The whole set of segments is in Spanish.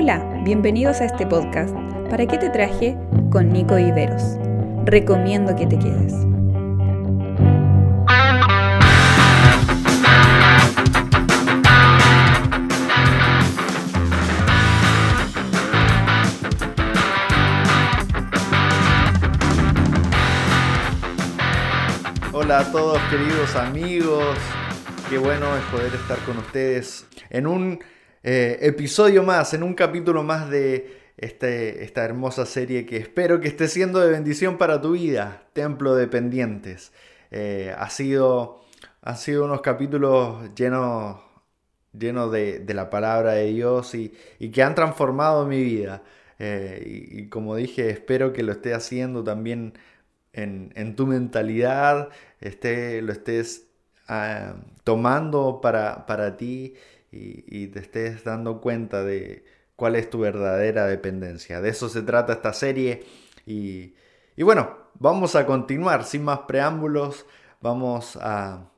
Hola, bienvenidos a este podcast. ¿Para qué te traje? Con Nico Viveros. Recomiendo que te quedes. Hola a todos queridos amigos, qué bueno es poder estar con ustedes en un eh, episodio más, en un capítulo más de este, esta hermosa serie que espero que esté siendo de bendición para tu vida, Templo de Pendientes. Eh, ha sido, han sido unos capítulos llenos, llenos de, la palabra de Dios y, que han transformado mi vida. Eh, y, como dije, espero que lo esté haciendo también en, tu mentalidad, esté, lo estés ah, tomando para, para ti y, te estés dando cuenta de cuál es tu verdadera dependencia. De eso se trata esta serie y, bueno, vamos a continuar sin más preámbulos, vamos a,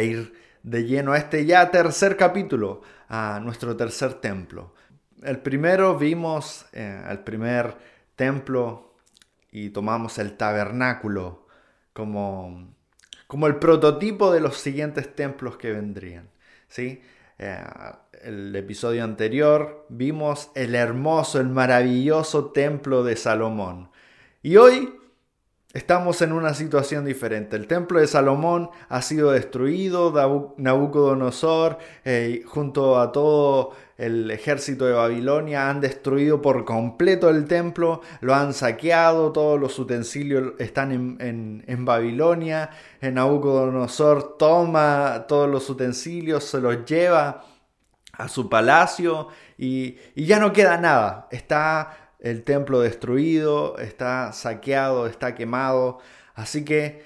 ir de lleno a este ya tercer capítulo, a nuestro tercer templo. El primero vimos eh, el primer templo y tomamos el tabernáculo como, como el prototipo de los siguientes templos que vendrían. ¿sí? Eh, el episodio anterior vimos el hermoso, el maravilloso templo de Salomón. Y hoy Estamos en una situación diferente. El templo de Salomón ha sido destruido, Nabucodonosor eh, junto a todo el ejército de Babilonia han destruido por completo el templo, lo han saqueado, todos los utensilios están en, Babilonia, en Nabucodonosor toma todos los utensilios, se los lleva a su palacio y ya no queda nada, está el templo destruido, está saqueado, está quemado, así que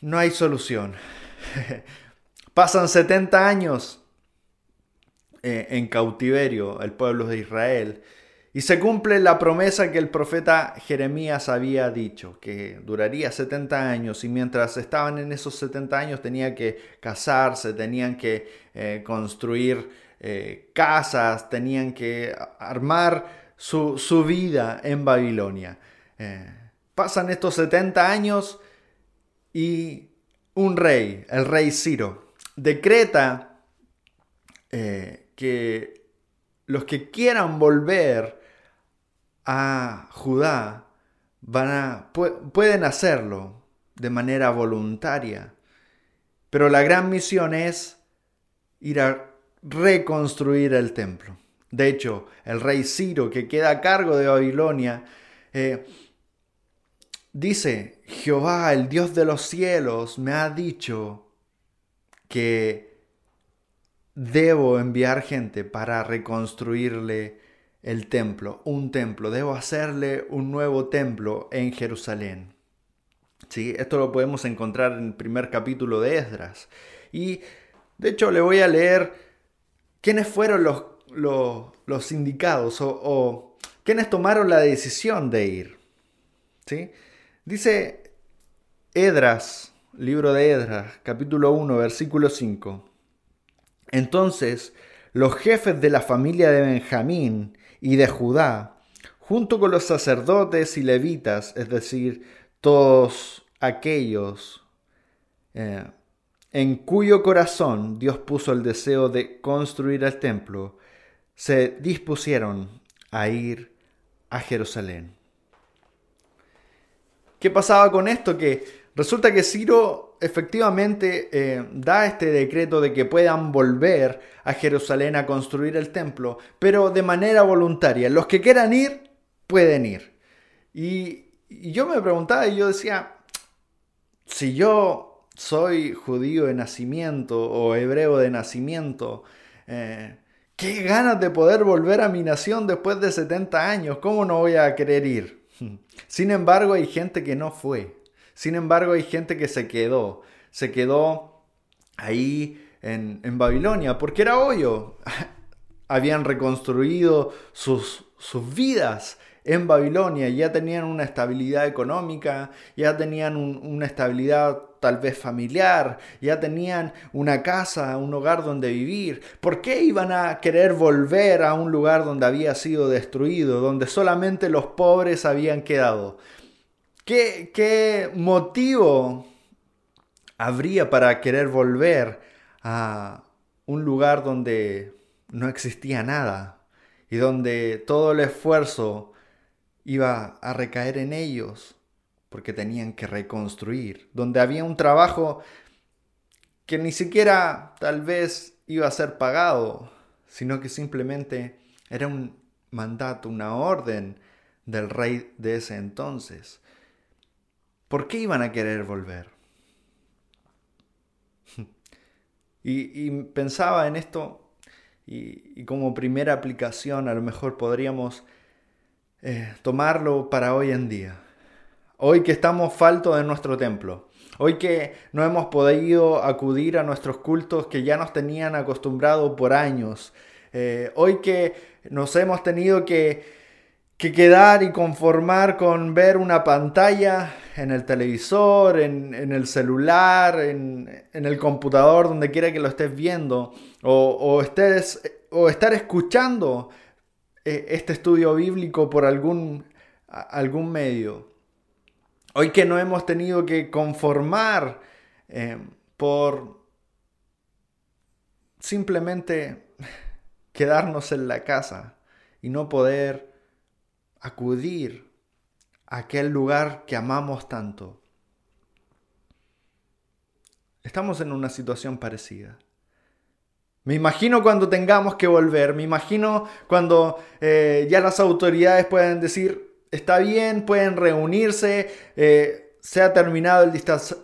no hay solución. Pasan 70 años eh, en cautiverio el pueblo de Israel y se cumple la promesa que el profeta Jeremías había dicho, que duraría 70 años y mientras estaban en esos 70 años tenían que casarse, tenían que eh, construir eh, casas, tenían que armar su, vida en Babilonia. Eh, pasan estos 70 años y un rey, el rey Ciro, decreta eh, que los que quieran volver a Judá van a, pueden hacerlo de manera voluntaria. Pero la gran misión es ir a reconstruir el templo. De hecho, el rey Ciro, que queda a cargo de Babilonia, eh, dice, Jehová, el Dios de los cielos, me ha dicho que debo enviar gente para reconstruirle el templo, un templo, debo hacerle un nuevo templo en Jerusalén. ¿Sí? Esto lo podemos encontrar en el primer capítulo de Esdras. Y de hecho le voy a leer quiénes fueron los los, indicados o, quienes tomaron la decisión de ir. ¿sí? Dice Edras, libro de Edras, capítulo 1, versículo 5. Entonces los jefes de la familia de Benjamín y de Judá, junto con los sacerdotes y levitas, es decir, todos aquellos eh, en cuyo corazón Dios puso el deseo de construir el templo, se dispusieron a ir a Jerusalén. ¿Qué pasaba con esto? Que resulta que Ciro efectivamente eh, da este decreto de que puedan volver a Jerusalén a construir el templo, pero de manera voluntaria. Los que quieran ir, pueden ir. Y, yo me preguntaba y yo decía, si yo soy judío de nacimiento o hebreo de nacimiento, eh, Qué ganas de poder volver a mi nación después de 70 años. ¿Cómo no voy a querer ir? Sin embargo, hay gente que no fue. Sin embargo, hay gente que se quedó. Se quedó ahí en, Babilonia porque era hoyo. Habían reconstruido sus, sus vidas en Babilonia, ya tenían una estabilidad económica, ya tenían una estabilidad tal vez familiar, ya tenían una casa, un hogar donde vivir. ¿Por qué iban a querer volver a un lugar donde había sido destruido, donde solamente los pobres habían quedado? ¿Qué, qué motivo habría para querer volver a un lugar donde no existía nada y donde todo el esfuerzo iba a recaer en ellos porque tenían que reconstruir, donde había un trabajo que ni siquiera tal vez iba a ser pagado, sino que simplemente era un mandato, una orden del rey de ese entonces. ¿Por qué iban a querer volver? y, pensaba en esto y, como primera aplicación a lo mejor podríamos eh, tomarlo para hoy en día. Hoy que estamos faltos de nuestro templo. Hoy que no hemos podido acudir a nuestros cultos que ya nos tenían acostumbrados por años. Eh, hoy que nos hemos tenido que, que, quedar y conformar con ver una pantalla en el televisor, en, el celular, en, el computador, donde quiera que lo estés viendo, o, estés, o estar escuchando eh, este estudio bíblico por algún, algún medio. Hoy que no hemos tenido que conformar eh, por simplemente quedarnos en la casa y no poder acudir a aquel lugar que amamos tanto. Estamos en una situación parecida. Me imagino cuando tengamos que volver, me imagino cuando eh, ya las autoridades pueden decir, está bien, pueden reunirse, eh, se ha terminado el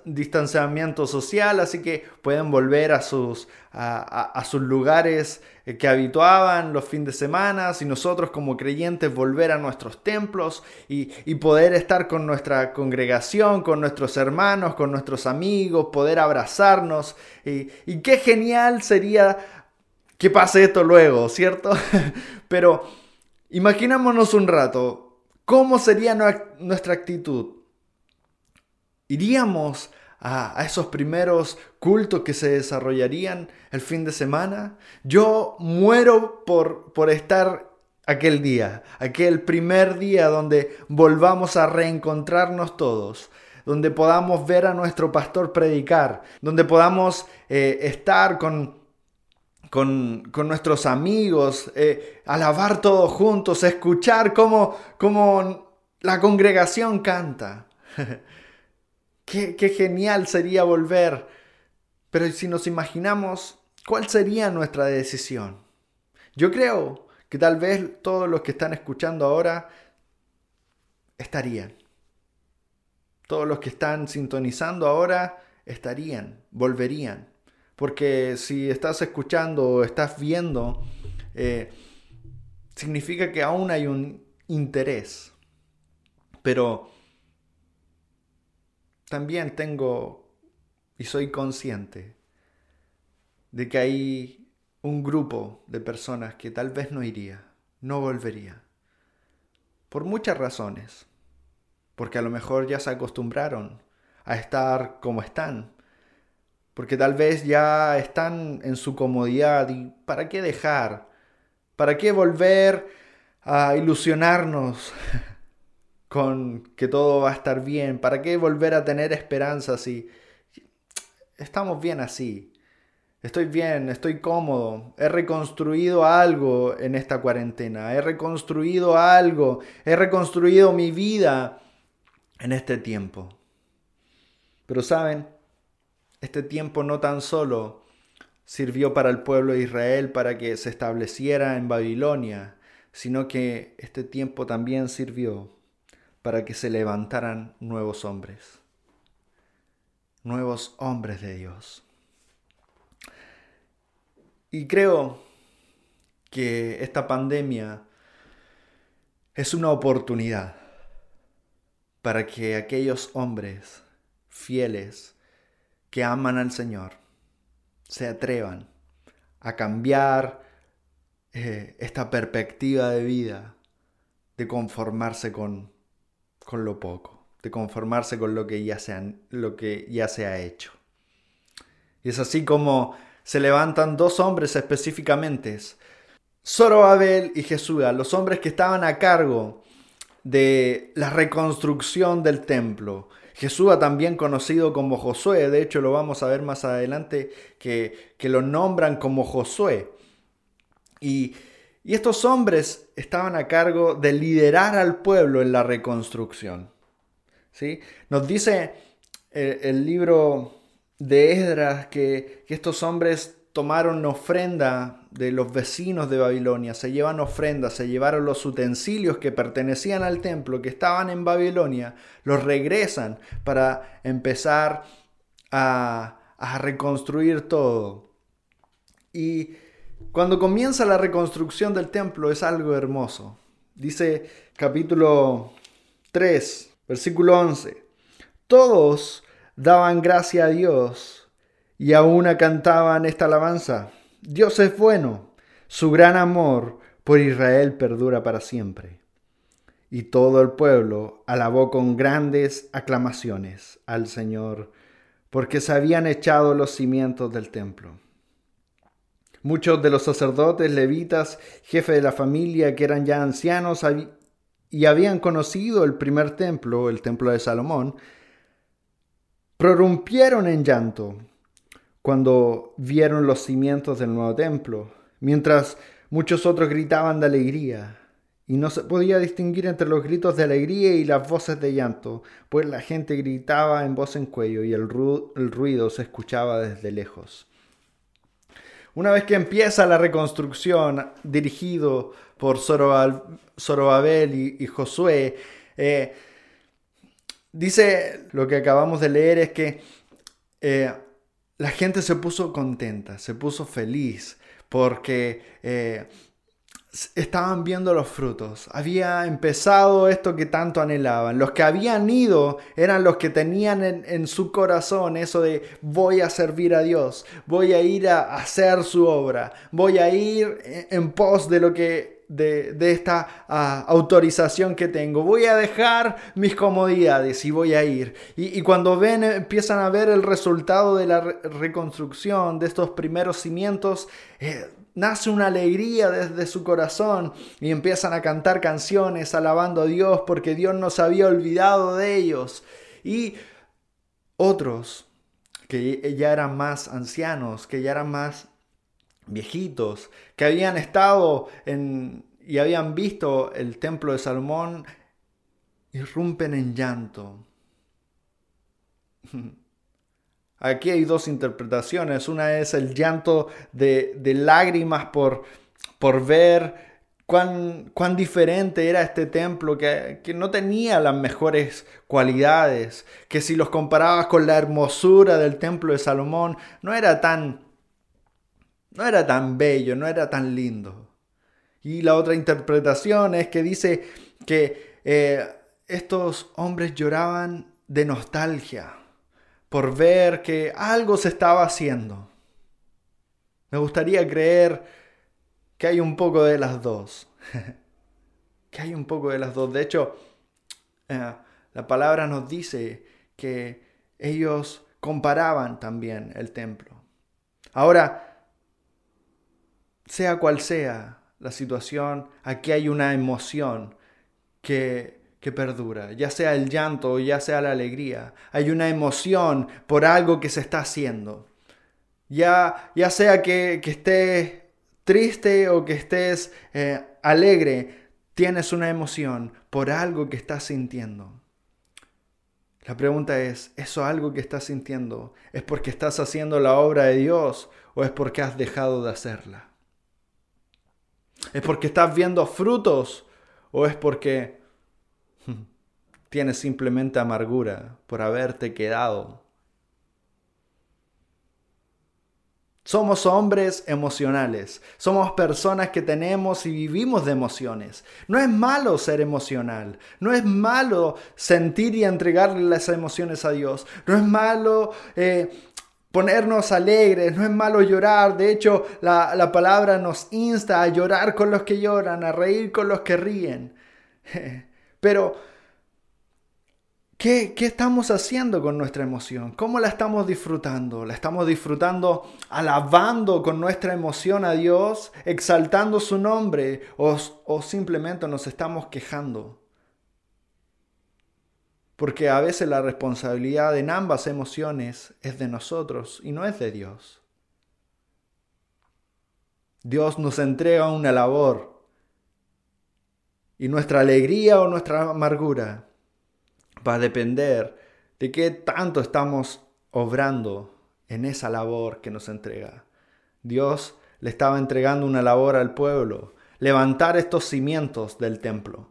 distanciamiento social, así que pueden volver a sus, a, sus lugares eh, que habituaban los fines de semana y nosotros como creyentes volver a nuestros templos y, poder estar con nuestra congregación, con nuestros hermanos, con nuestros amigos, poder abrazarnos. Y, y qué genial sería que pase esto luego, ¿cierto? Pero imaginémonos un rato, ¿Cómo sería nuestra actitud? ¿Iríamos a, esos primeros cultos que se desarrollarían el fin de semana? Yo muero por, por estar aquel día, aquel primer día donde volvamos a reencontrarnos todos, donde podamos ver a nuestro pastor predicar, donde podamos eh, estar con con, nuestros amigos, eh, alabar todos juntos, escuchar cómo, la congregación canta. qué, qué genial sería volver. Pero si nos imaginamos, ¿cuál sería nuestra decisión? Yo creo que tal vez todos los que están escuchando ahora estarían. Todos los que están sintonizando ahora estarían, volverían. Porque si estás escuchando o estás viendo, eh, significa que aún hay un interés. Pero también tengo y soy consciente de que hay un grupo de personas que tal vez no iría, no volvería. Por muchas razones. Porque a lo mejor ya se acostumbraron a estar como están porque tal vez ya están en su comodidad y ¿para qué dejar? ¿Para qué volver a ilusionarnos con que todo va a estar bien? ¿Para qué volver a tener esperanza si estamos bien así? Estoy bien, estoy cómodo, he reconstruido algo en esta cuarentena, he reconstruido algo, he reconstruido mi vida en este tiempo. Pero saben, este tiempo no tan solo sirvió para el pueblo de Israel para que se estableciera en Babilonia, sino que este tiempo también sirvió para que se levantaran nuevos hombres, nuevos hombres de Dios. Y creo que esta pandemia es una oportunidad para que aquellos hombres fieles que aman al Señor se atrevan a cambiar eh, esta perspectiva de vida, de conformarse con, con lo poco, de conformarse con lo que ya se, lo que ya se ha hecho. Y es así como se levantan dos hombres específicamente, Zorobabel y Jesúa, los hombres que estaban a cargo de la reconstrucción del templo. Jesúa también conocido como Josué, de hecho lo vamos a ver más adelante que, que lo nombran como Josué. Y, y estos hombres estaban a cargo de liderar al pueblo en la reconstrucción. ¿sí? Nos dice el, el libro de Esdras que, que estos hombres tomaron ofrenda de los vecinos de Babilonia, se llevan ofrenda, se llevaron los utensilios que pertenecían al templo, que estaban en Babilonia, los regresan para empezar a, a reconstruir todo. Y cuando comienza la reconstrucción del templo es algo hermoso. Dice capítulo 3, versículo 11, todos daban gracia a Dios y aún cantaban esta alabanza. Dios es bueno, su gran amor por Israel perdura para siempre. Y todo el pueblo alabó con grandes aclamaciones al Señor, porque se habían echado los cimientos del templo. Muchos de los sacerdotes, levitas, jefes de la familia, que eran ya ancianos y habían conocido el primer templo, el templo de Salomón, prorrumpieron en llanto cuando vieron los cimientos del nuevo templo, mientras muchos otros gritaban de alegría. Y no se podía distinguir entre los gritos de alegría y las voces de llanto, pues la gente gritaba en voz en cuello y el, ruido se escuchaba desde lejos. Una vez que empieza la reconstrucción dirigido por Zorobabel y, Josué, eh, dice lo que acabamos de leer es que eh, la gente se puso contenta, se puso feliz porque eh, estaban viendo los frutos. Había empezado esto que tanto anhelaban. Los que habían ido eran los que tenían en, su corazón eso de voy a servir a Dios, voy a ir a hacer su obra, voy a ir en pos de lo que de, esta ah, autorización que tengo. Voy a dejar mis comodidades y voy a ir. Y, cuando ven, empiezan a ver el resultado de la reconstrucción de estos primeros cimientos, eh, nace una alegría desde su corazón y empiezan a cantar canciones alabando a Dios porque Dios no se había olvidado de ellos. Y otros que ya eran más ancianos, que ya eran más viejitos que habían estado en, y habían visto el templo de Salomón irrumpen en llanto. Aquí hay dos interpretaciones. Una es el llanto de, lágrimas por, por ver cuán, cuán, diferente era este templo, que, que, no tenía las mejores cualidades, que si los comparabas con la hermosura del templo de Salomón, no era tan no era tan bello, no era tan lindo. Y la otra interpretación es que dice que eh, estos hombres lloraban de nostalgia por ver que algo se estaba haciendo. Me gustaría creer que hay un poco de las dos. que hay un poco de las dos. De hecho, eh, la palabra nos dice que ellos comparaban también el templo. Ahora, sea cual sea la situación, aquí hay una emoción que, que perdura, ya sea el llanto o ya sea la alegría. Hay una emoción por algo que se está haciendo. Ya, ya sea que, que estés triste o que estés eh, alegre, tienes una emoción por algo que estás sintiendo. La pregunta es, ¿eso algo que estás sintiendo es porque estás haciendo la obra de Dios o es porque has dejado de hacerla? ¿Es porque estás viendo frutos o es porque tienes simplemente amargura por haberte quedado? Somos hombres emocionales, somos personas que tenemos y vivimos de emociones. No es malo ser emocional, no es malo sentir y entregarle las emociones a Dios, no es malo eh, ponernos alegres, no es malo llorar, de hecho la, palabra nos insta a llorar con los que lloran, a reír con los que ríen. Pero ¿Qué, ¿Qué, estamos haciendo con nuestra emoción? ¿Cómo la estamos disfrutando? ¿La estamos disfrutando alabando con nuestra emoción a Dios, exaltando su nombre o, o simplemente nos estamos quejando? Porque a veces la responsabilidad en ambas emociones es de nosotros y no es de Dios. Dios nos entrega una labor y nuestra alegría o nuestra amargura va a depender de qué tanto estamos obrando en esa labor que nos entrega. Dios le estaba entregando una labor al pueblo, levantar estos cimientos del templo.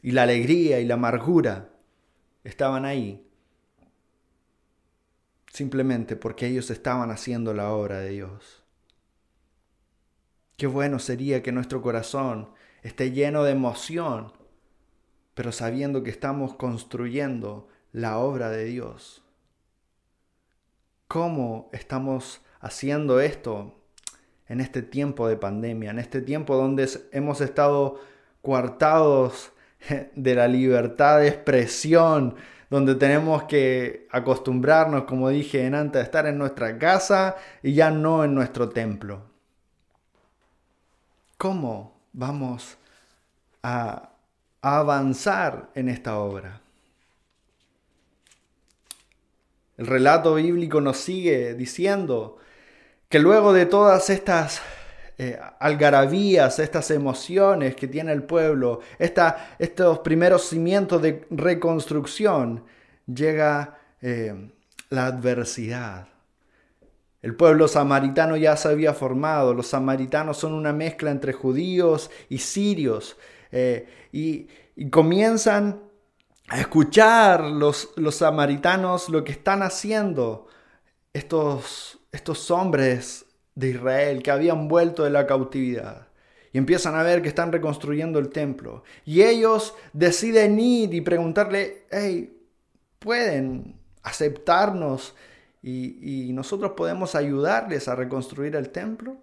Y la alegría y la amargura estaban ahí simplemente porque ellos estaban haciendo la obra de Dios. Qué bueno sería que nuestro corazón esté lleno de emoción, pero sabiendo que estamos construyendo la obra de Dios. ¿Cómo estamos haciendo esto en este tiempo de pandemia, en este tiempo donde hemos estado coartados de la libertad de expresión, donde tenemos que acostumbrarnos, como dije antes, a estar en nuestra casa y ya no en nuestro templo. ¿Cómo vamos a, avanzar en esta obra? El relato bíblico nos sigue diciendo que luego de todas estas eh, algarabías, estas emociones que tiene el pueblo, estos primeros cimientos de reconstrucción, llega eh, la adversidad. El pueblo samaritano ya se había formado, los samaritanos son una mezcla entre judíos y sirios, eh, y, comienzan a escuchar los, los samaritanos lo que están haciendo estos, estos hombres de Israel que habían vuelto de la cautividad. Y empiezan a ver que están reconstruyendo el templo. Y ellos deciden ir y preguntarle, hey, ¿pueden aceptarnos y, nosotros podemos ayudarles a reconstruir el templo?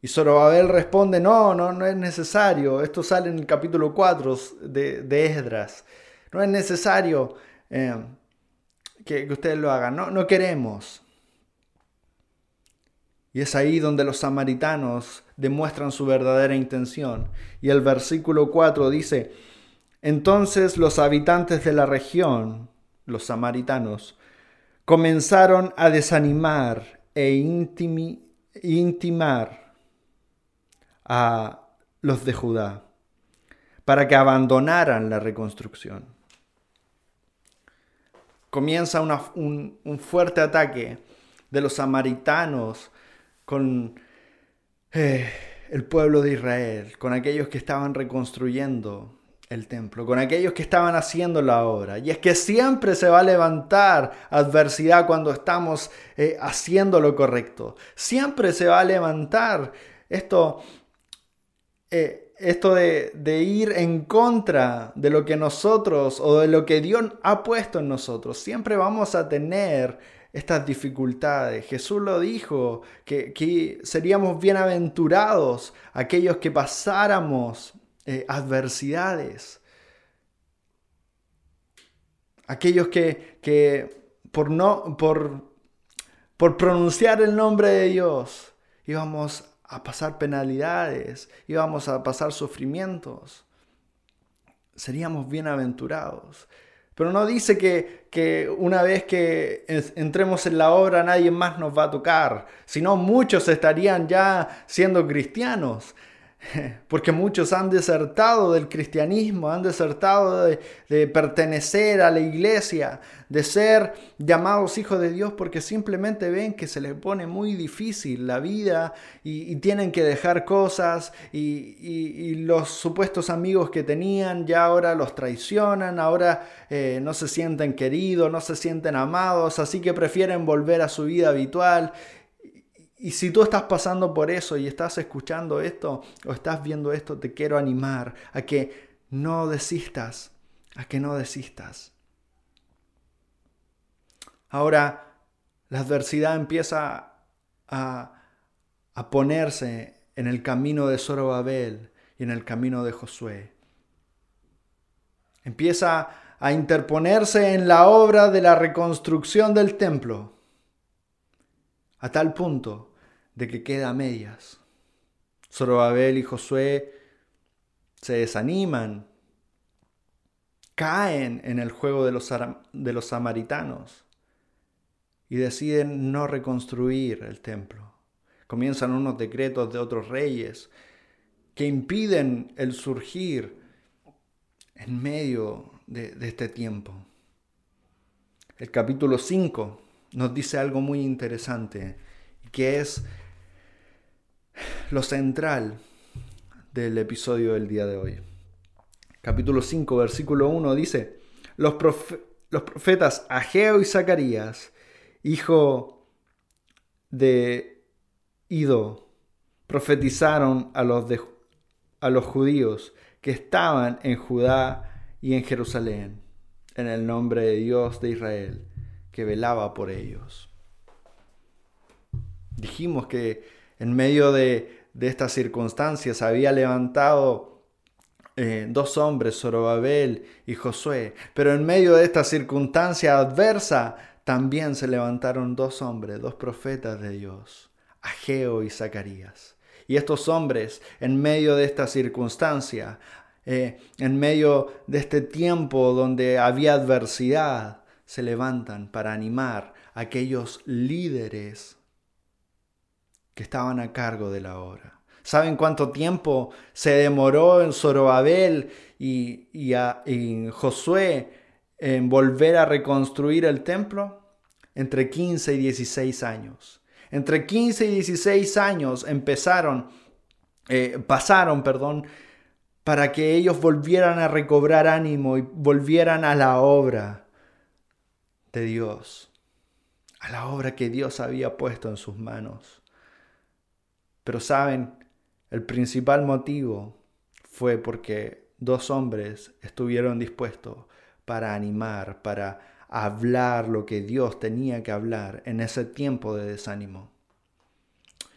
Y Zorobabel responde, no, no, no es necesario. Esto sale en el capítulo 4 de, de Esdras. No es necesario eh, que, que, ustedes lo hagan. No, no queremos. Y es ahí donde los samaritanos demuestran su verdadera intención. Y el versículo 4 dice, entonces los habitantes de la región, los samaritanos, comenzaron a desanimar e intimar a los de Judá para que abandonaran la reconstrucción. Comienza un, un fuerte ataque de los samaritanos con eh, el pueblo de Israel, con aquellos que estaban reconstruyendo el templo, con aquellos que estaban haciendo la obra. Y es que siempre se va a levantar adversidad cuando estamos eh, haciendo lo correcto. Siempre se va a levantar esto, eh, esto de, de, ir en contra de lo que nosotros o de lo que Dios ha puesto en nosotros. Siempre vamos a tener estas dificultades. Jesús lo dijo, que, seríamos bienaventurados aquellos que pasáramos eh, adversidades. Aquellos que, que por, no, por, por pronunciar el nombre de Dios íbamos a pasar penalidades, íbamos a pasar sufrimientos. Seríamos bienaventurados. Pero no dice que, que, una vez que entremos en la obra nadie más nos va a tocar, sino muchos estarían ya siendo cristianos. Porque muchos han desertado del cristianismo, han desertado de, pertenecer a la iglesia, de ser llamados hijos de Dios, porque simplemente ven que se les pone muy difícil la vida y, tienen que dejar cosas y, los supuestos amigos que tenían ya ahora los traicionan, ahora eh, no se sienten queridos, no se sienten amados, así que prefieren volver a su vida habitual y si tú estás pasando por eso y estás escuchando esto o estás viendo esto, te quiero animar a que no desistas, a que no desistas. Ahora, la adversidad empieza a, a ponerse en el camino de Zorobabel y en el camino de Josué. Empieza a interponerse en la obra de la reconstrucción del templo, a tal punto de que queda a medias. Zorobabel y Josué se desaniman, caen en el juego de los, de los samaritanos y deciden no reconstruir el templo. Comienzan unos decretos de otros reyes que impiden el surgir en medio de, este tiempo. El capítulo 5 nos dice algo muy interesante, que es lo central del episodio del día de hoy. Capítulo 5, versículo 1 dice, los, profetas Ageo y Zacarías, hijo de Ido, profetizaron a los, a los judíos que estaban en Judá y en Jerusalén, en el nombre de Dios de Israel, que velaba por ellos. Dijimos que en medio de, estas circunstancias había levantado eh, dos hombres, Zorobabel y Josué, pero en medio de esta circunstancia adversa también se levantaron dos hombres, dos profetas de Dios, Ageo y Zacarías. Y estos hombres, en medio de esta circunstancia, eh, en medio de este tiempo donde había adversidad, se levantan para animar a aquellos líderes que estaban a cargo de la obra. ¿Saben cuánto tiempo se demoró en Zorobabel y, y, y Josué en volver a reconstruir el templo? Entre 15 y 16 años. Entre 15 y 16 años empezaron, eh, pasaron, perdón, para que ellos volvieran a recobrar ánimo y volvieran a la obra de Dios, a la obra que Dios había puesto en sus manos. Pero saben, el principal motivo fue porque dos hombres estuvieron dispuestos para animar, para hablar lo que Dios tenía que hablar en ese tiempo de desánimo.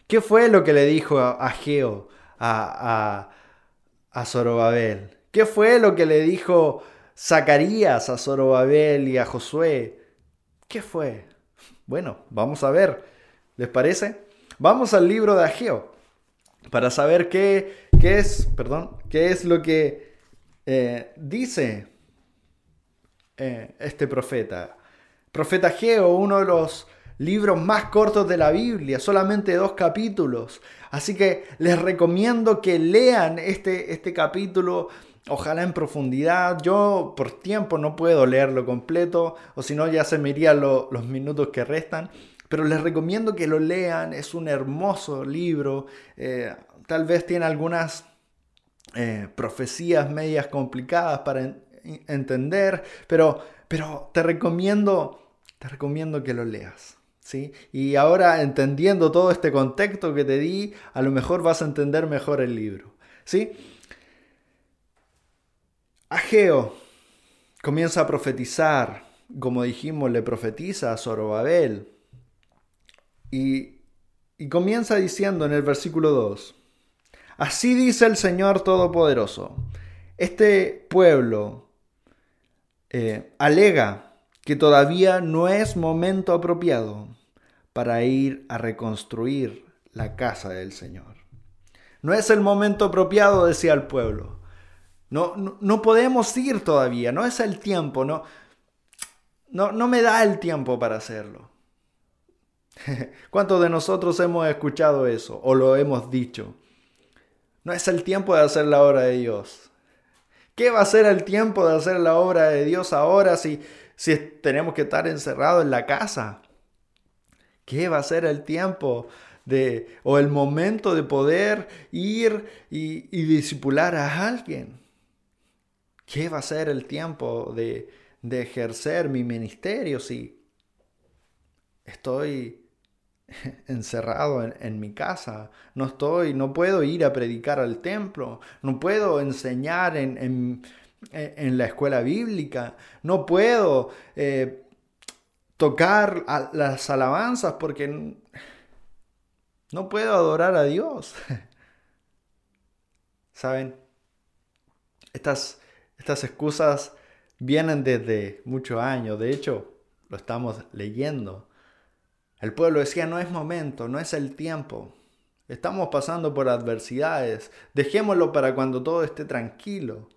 ¿Qué fue lo que le dijo a Geo, a, a, a Zorobabel? ¿Qué fue lo que le dijo Zacarías a Zorobabel y a Josué? ¿Qué fue? Bueno, vamos a ver. ¿Les parece? Vamos al libro de Ageo para saber qué, qué es, perdón, qué es lo que eh, dice eh, este profeta. Profeta Geo, uno de los libros más cortos de la Biblia, solamente dos capítulos. Así que les recomiendo que lean este, este capítulo, ojalá en profundidad. Yo por tiempo no puedo leerlo completo, o si no ya se me irían los minutos que restan. Pero les recomiendo que lo lean, es un hermoso libro. Eh, tal vez tiene algunas eh, profecías medias complicadas para entender, pero, pero te recomiendo, te recomiendo que lo leas. ¿sí? Y ahora entendiendo todo este contexto que te di, a lo mejor vas a entender mejor el libro. ¿sí? Ageo comienza a profetizar, como dijimos, le profetiza a Zorobabel. Y, y comienza diciendo en el versículo 2, Así dice el Señor Todopoderoso, este pueblo eh, alega que todavía no es momento apropiado para ir a reconstruir la casa del Señor. No es el momento apropiado, decía el pueblo. No, no, podemos ir todavía, no es el tiempo, no, no, me da el tiempo para hacerlo. ¿Cuántos de nosotros hemos escuchado eso o lo hemos dicho? No es el tiempo de hacer la obra de Dios. ¿Qué va a ser el tiempo de hacer la obra de Dios ahora si, si tenemos que estar encerrados en la casa? ¿Qué va a ser el tiempo de, o el momento de poder ir y, y disipular a alguien? ¿Qué va a ser el tiempo de, de ejercer mi ministerio si estoy encerrado en, mi casa, no estoy, no puedo ir a predicar al templo, no puedo enseñar en, la escuela bíblica, no puedo eh, tocar las alabanzas porque no puedo adorar a Dios. ¿Saben? Estas, estas excusas vienen desde muchos años, de hecho lo estamos leyendo. El pueblo decía, no es momento, no es el tiempo. Estamos pasando por adversidades, dejémoslo para cuando todo esté tranquilo.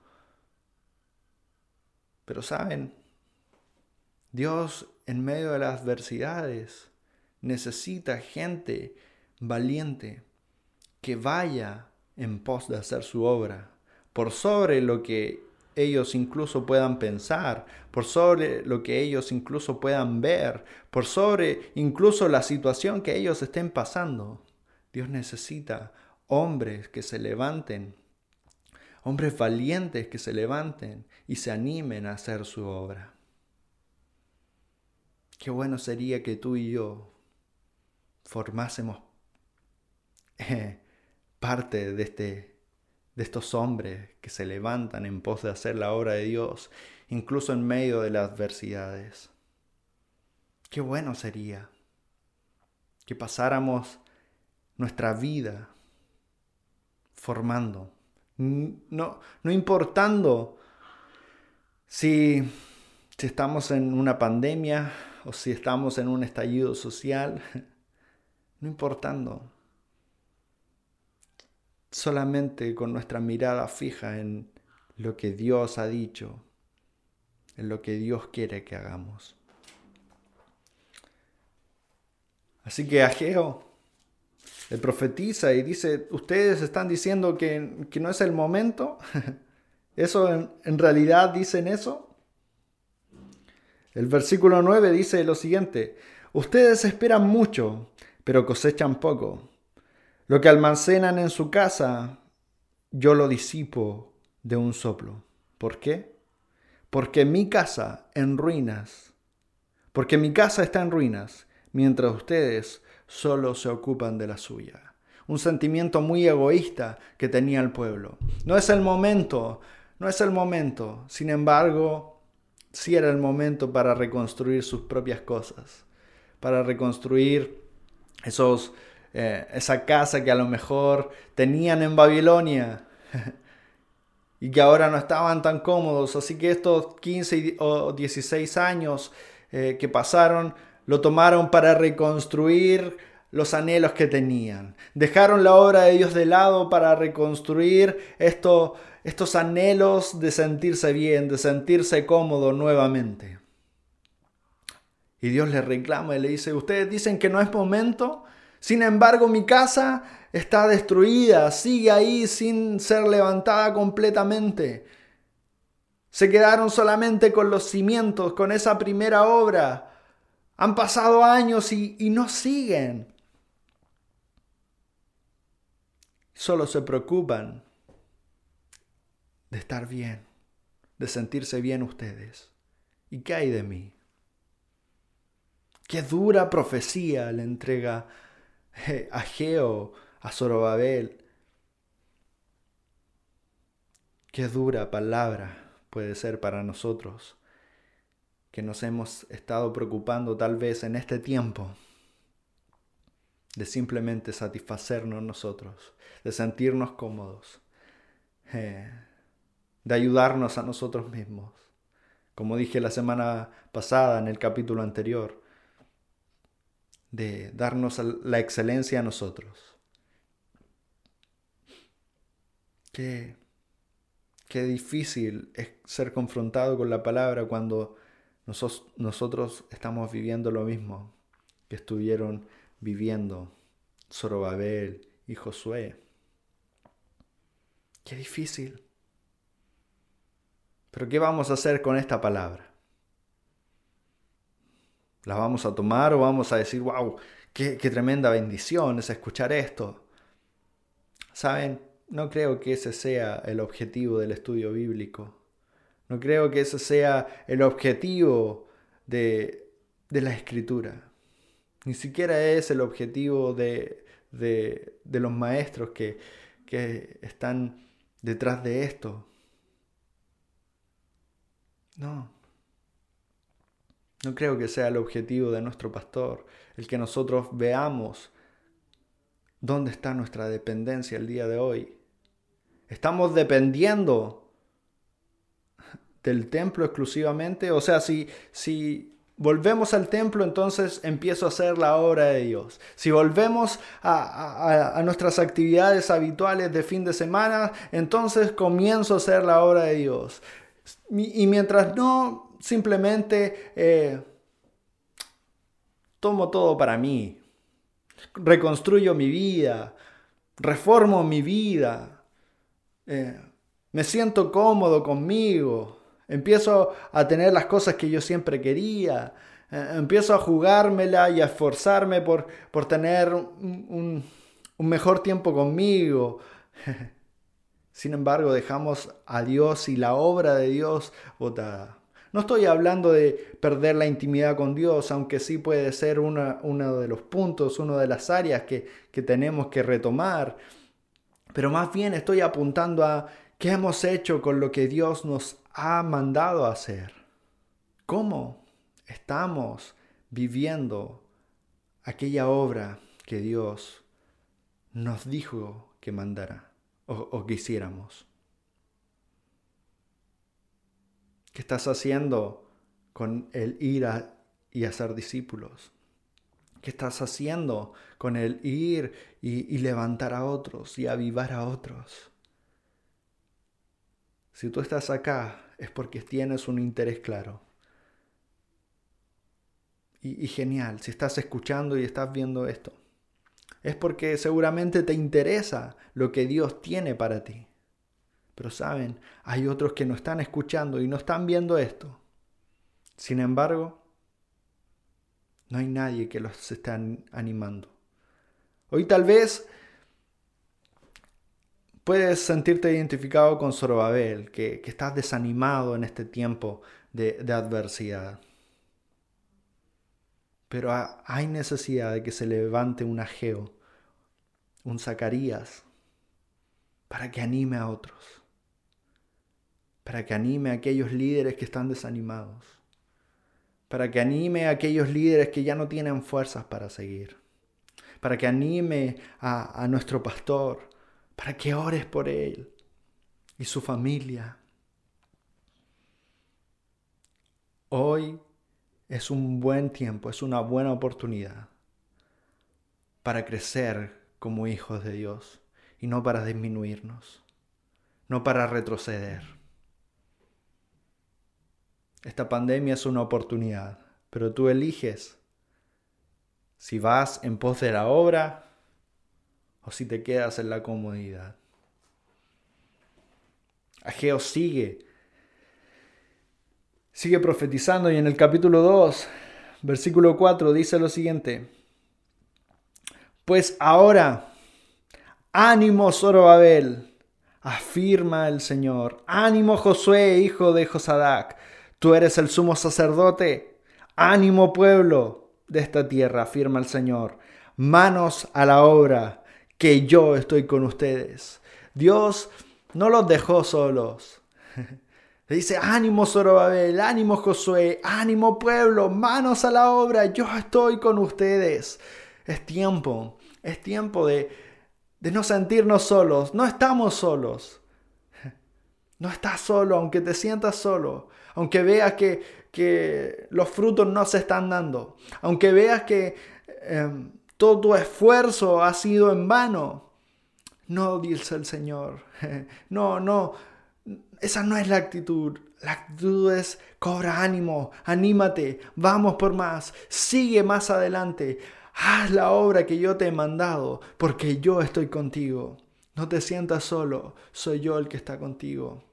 Pero saben, Dios en medio de las adversidades necesita gente valiente que vaya en pos de hacer su obra, por sobre lo que ellos incluso puedan pensar, por sobre lo que ellos incluso puedan ver, por sobre incluso la situación que ellos estén pasando. Dios necesita hombres que se levanten, hombres valientes que se levanten y se animen a hacer su obra. Qué bueno sería que tú y yo formásemos eh, parte de, este, de estos hombres que se levantan en pos de hacer la obra de Dios, incluso en medio de las adversidades. Qué bueno sería que pasáramos nuestra vida formando, no, no importando si, si estamos en una pandemia o si estamos en un estallido social, no importando solamente con nuestra mirada fija en lo que Dios ha dicho, en lo que Dios quiere que hagamos. Así que Ageo le profetiza y dice, ustedes están diciendo que, que no es el momento. ¿Eso en, en realidad dicen eso? El versículo 9 dice lo siguiente, ustedes esperan mucho, pero cosechan poco. Lo que almacenan en su casa, yo lo disipo de un soplo. ¿Por qué? Porque mi casa en ruinas, porque mi casa está en ruinas, mientras ustedes solo se ocupan de la suya. Un sentimiento muy egoísta que tenía el pueblo. No es el momento, no es el momento. Sin embargo, sí era el momento para reconstruir sus propias cosas, para reconstruir esos eh, esa casa que a lo mejor tenían en Babilonia y que ahora no estaban tan cómodos. Así que estos 15 o 16 años eh, que pasaron lo tomaron para reconstruir los anhelos que tenían. Dejaron la obra de Dios de lado para reconstruir estos anhelos de sentirse bien, de sentirse cómodo nuevamente. Y Dios le reclama y le dice, ustedes dicen que no es momento, sin embargo, mi casa está destruida, sigue ahí sin ser levantada completamente. Se quedaron solamente con los cimientos, con esa primera obra. Han pasado años y, no siguen. Solo se preocupan de estar bien, de sentirse bien ustedes. ¿Y qué hay de mí? Qué dura profecía le entrega a Geo, a Zorobabel. Qué dura palabra puede ser para nosotros que nos hemos estado preocupando tal vez en este tiempo de simplemente satisfacernos nosotros, de sentirnos cómodos, de ayudarnos a nosotros mismos. Como dije la semana pasada en el capítulo anterior, de darnos la excelencia a nosotros. Qué, qué difícil es ser confrontado con la palabra cuando nosotros estamos viviendo lo mismo que estuvieron viviendo Zorobabel y Josué. Qué difícil. Pero ¿qué vamos a hacer con esta palabra? ¿La vamos a tomar o vamos a decir, wow, qué, tremenda bendición es escuchar esto? Saben, no creo que ese sea el objetivo del estudio bíblico. No creo que ese sea el objetivo de, la escritura. Ni siquiera es el objetivo de, los maestros que, que están detrás de esto. No. No creo que sea el objetivo de nuestro pastor, el que nosotros veamos dónde está nuestra dependencia el día de hoy. Estamos dependiendo del templo exclusivamente. O sea, si, si volvemos al templo, entonces empiezo a hacer la obra de Dios. Si volvemos a, nuestras actividades habituales de fin de semana, entonces comienzo a hacer la obra de Dios. Y mientras no, simplemente eh, tomo todo para mí, reconstruyo mi vida, reformo mi vida, eh, me siento cómodo conmigo, empiezo a tener las cosas que yo siempre quería, eh, empiezo a jugármela y a esforzarme por, por tener un, mejor tiempo conmigo. Sin embargo, dejamos a Dios y la obra de Dios botada. No estoy hablando de perder la intimidad con Dios, aunque sí puede ser uno de los puntos, una de las áreas que, que tenemos que retomar. Pero más bien estoy apuntando a qué hemos hecho con lo que Dios nos ha mandado hacer. ¿Cómo estamos viviendo aquella obra que Dios nos dijo que mandara o, o que hiciéramos? ¿Qué estás haciendo con el ir y hacer discípulos? ¿Qué estás haciendo con el ir y, levantar a otros y avivar a otros? Si tú estás acá es porque tienes un interés claro. Y, genial, si estás escuchando y estás viendo esto, es porque seguramente te interesa lo que Dios tiene para ti. Pero saben, hay otros que no están escuchando y no están viendo esto. Sin embargo, no hay nadie que los esté animando. Hoy tal vez puedes sentirte identificado con Zorobabel, que, estás desanimado en este tiempo de, de adversidad. Pero hay necesidad de que se levante un Ageo, un Zacarías, para que anime a otros para que anime a aquellos líderes que están desanimados, para que anime a aquellos líderes que ya no tienen fuerzas para seguir, para que anime a, nuestro pastor, para que ores por él y su familia. Hoy es un buen tiempo, es una buena oportunidad para crecer como hijos de Dios y no para disminuirnos, no para retroceder. Esta pandemia es una oportunidad, pero tú eliges si vas en pos de la obra o si te quedas en la comodidad. Ageo sigue, sigue profetizando y en el capítulo 2, versículo 4 dice lo siguiente, pues ahora, ánimo Zorobabel, afirma el Señor, ánimo Josué, hijo de Josadac, Tú eres el sumo sacerdote. Ánimo pueblo de esta tierra, afirma el Señor. Manos a la obra, que yo estoy con ustedes. Dios no los dejó solos. Le dice, ánimo Zorobabel, ánimo Josué, ánimo pueblo, manos a la obra, yo estoy con ustedes. Es tiempo, es tiempo de, de no sentirnos solos, no estamos solos. No estás solo, aunque te sientas solo aunque veas que, que los frutos no se están dando, aunque veas que em, todo tu esfuerzo ha sido en vano. No, dice el Señor. No, no, esa no es la actitud. La actitud es cobra ánimo, anímate, vamos por más, sigue más adelante, haz la obra que yo te he mandado, porque yo estoy contigo. No te sientas solo, soy yo el que está contigo.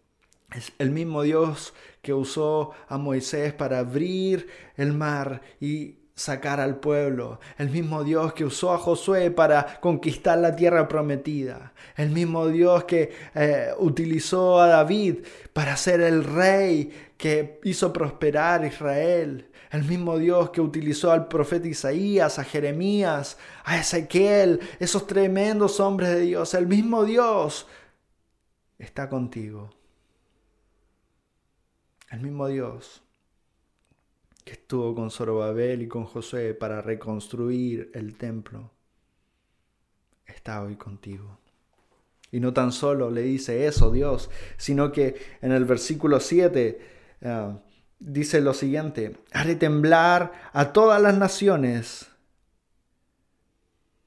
Es el mismo Dios que usó a Moisés para abrir el mar y sacar al pueblo, el mismo Dios que usó a Josué para conquistar la tierra prometida, el mismo Dios que eh, utilizó a David para ser el rey que hizo prosperar Israel, el mismo Dios que utilizó al profeta Isaías, a Jeremías, a Ezequiel, esos tremendos hombres de Dios, el mismo Dios está contigo. El mismo Dios que estuvo con Zorobabel y con Josué para reconstruir el templo, está hoy contigo. Y no tan solo le dice eso Dios, sino que en el versículo 7 eh, dice lo siguiente, haré temblar a todas las naciones,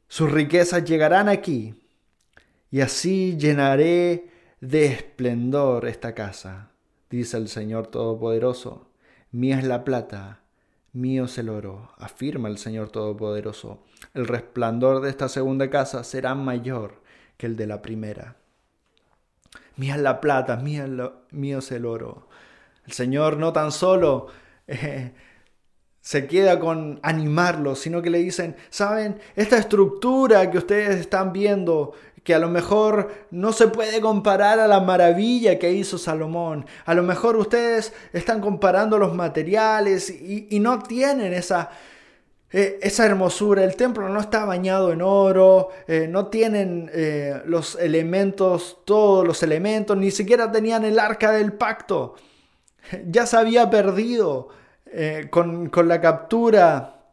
sus riquezas llegarán aquí, y así llenaré de esplendor esta casa, dice el Señor Todopoderoso. Mía es la plata, mío es el oro, afirma el Señor Todopoderoso. El resplandor de esta segunda casa será mayor que el de la primera. Mía es la plata, mío es el oro. El Señor no tan solo eh, se queda con animarlos, sino que le dicen, saben, esta estructura que ustedes están viendo, que a lo mejor no se puede comparar a la maravilla que hizo Salomón. A lo mejor ustedes están comparando los materiales y, no tienen esa, eh, esa hermosura. El templo no está bañado en oro, eh, no tienen eh, los elementos, todos los elementos, ni siquiera tenían el arca del pacto. Ya se había perdido con, la captura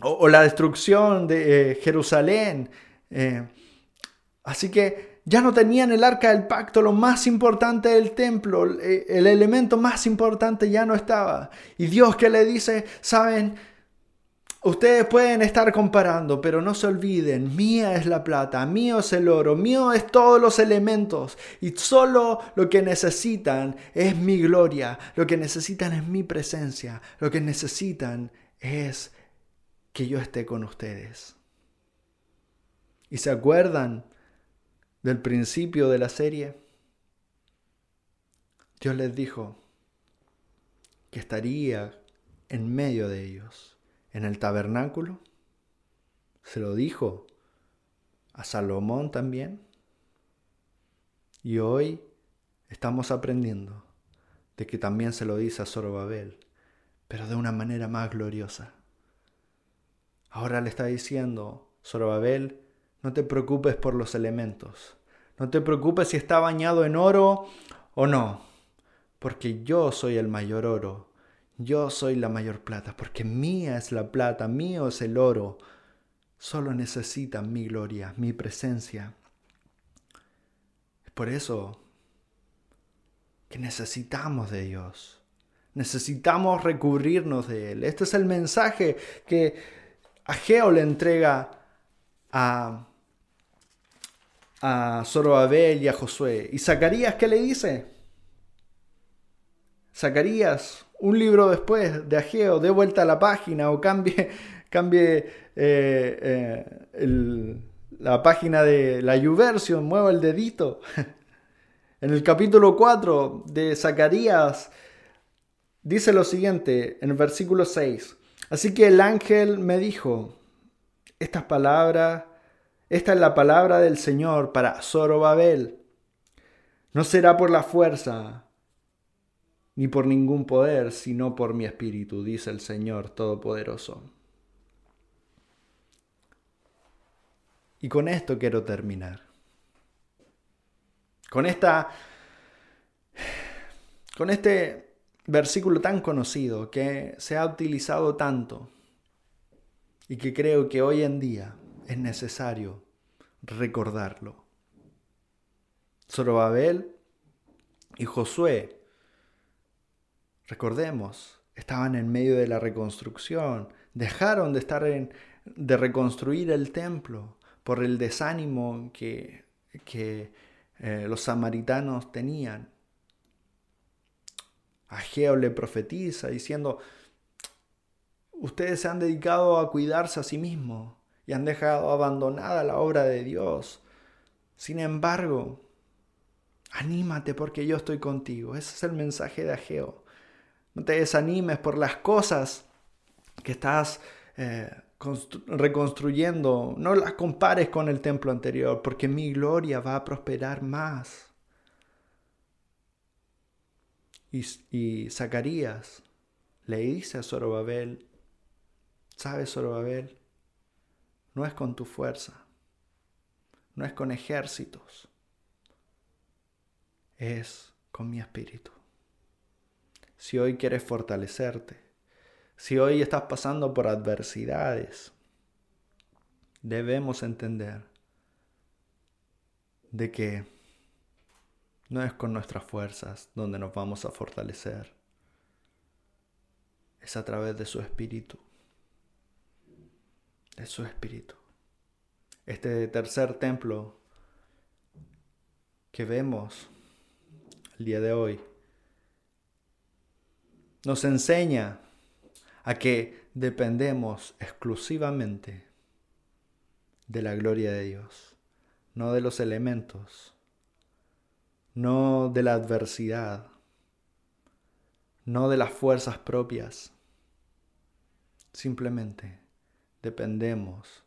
o, la destrucción de Jerusalén. Así que ya no tenían el arca del pacto, lo más importante del templo, el elemento más importante ya no estaba. Y Dios que le dice, saben, ustedes pueden estar comparando, pero no se olviden, mía es la plata, mío es el oro, mío es todos los elementos. Y solo lo que necesitan es mi gloria, lo que necesitan es mi presencia, lo que necesitan es que yo esté con ustedes. ¿Y se acuerdan? Del principio de la serie, Dios les dijo que estaría en medio de ellos, en el tabernáculo. Se lo dijo a Salomón también. Y hoy estamos aprendiendo de que también se lo dice a Zorobabel, pero de una manera más gloriosa. Ahora le está diciendo, Zorobabel, no te preocupes por los elementos. No te preocupes si está bañado en oro o no. Porque yo soy el mayor oro. Yo soy la mayor plata. Porque mía es la plata, mío es el oro. Solo necesitan mi gloria, mi presencia. Es por eso que necesitamos de Dios. Necesitamos recubrirnos de Él. Este es el mensaje que Ageo le entrega a a Zorobabel y a Josué. ¿Y Zacarías qué le dice? Zacarías, un libro después de Ageo, dé vuelta a la página o cambie, cambie eh, eh, la página de la YouVersion, mueva el dedito. En el capítulo 4 de Zacarías dice lo siguiente, en el versículo 6. Así que el ángel me dijo, estas palabras esta es la palabra del Señor para Zorobabel. No será por la fuerza ni por ningún poder, sino por mi espíritu, dice el Señor Todopoderoso. Y con esto quiero terminar. Con esta con este versículo tan conocido que se ha utilizado tanto y que creo que hoy en día es necesario recordarlo. Zorobabel y Josué, recordemos, estaban en medio de la reconstrucción, dejaron de estar en, de reconstruir el templo por el desánimo que, que eh, los samaritanos tenían. Ageo le profetiza diciendo, ustedes se han dedicado a cuidarse a sí mismos, y han dejado abandonada la obra de Dios. Sin embargo, anímate porque yo estoy contigo. Ese es el mensaje de Ageo. No te desanimes por las cosas que estás eh, reconstruyendo. No las compares con el templo anterior, porque mi gloria va a prosperar más. Y, y Zacarías le dice a Zorobabel, ¿sabes Zorobabel? No es con tu fuerza, no es con ejércitos, es con mi espíritu. Si hoy quieres fortalecerte, si hoy estás pasando por adversidades, debemos entender de que no es con nuestras fuerzas donde nos vamos a fortalecer, es a través de su espíritu. De su espíritu. Este tercer templo que vemos el día de hoy nos enseña a que dependemos exclusivamente de la gloria de Dios, no de los elementos, no de la adversidad, no de las fuerzas propias. Simplemente dependemos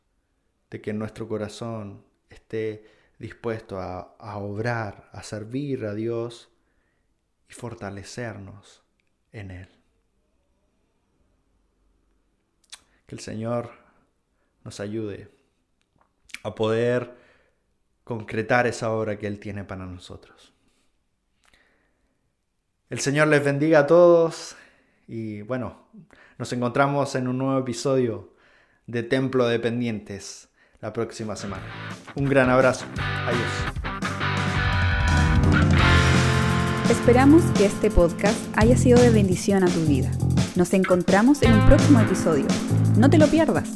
de que nuestro corazón esté dispuesto a, obrar, a servir a Dios y fortalecernos en Él. Que el Señor nos ayude a poder concretar esa obra que Él tiene para nosotros. El Señor les bendiga a todos y bueno, nos encontramos en un nuevo episodio de Templo de Pendientes la próxima semana. Un gran abrazo. Adiós. Esperamos que este podcast haya sido de bendición a tu vida. Nos encontramos en un próximo episodio. No te lo pierdas.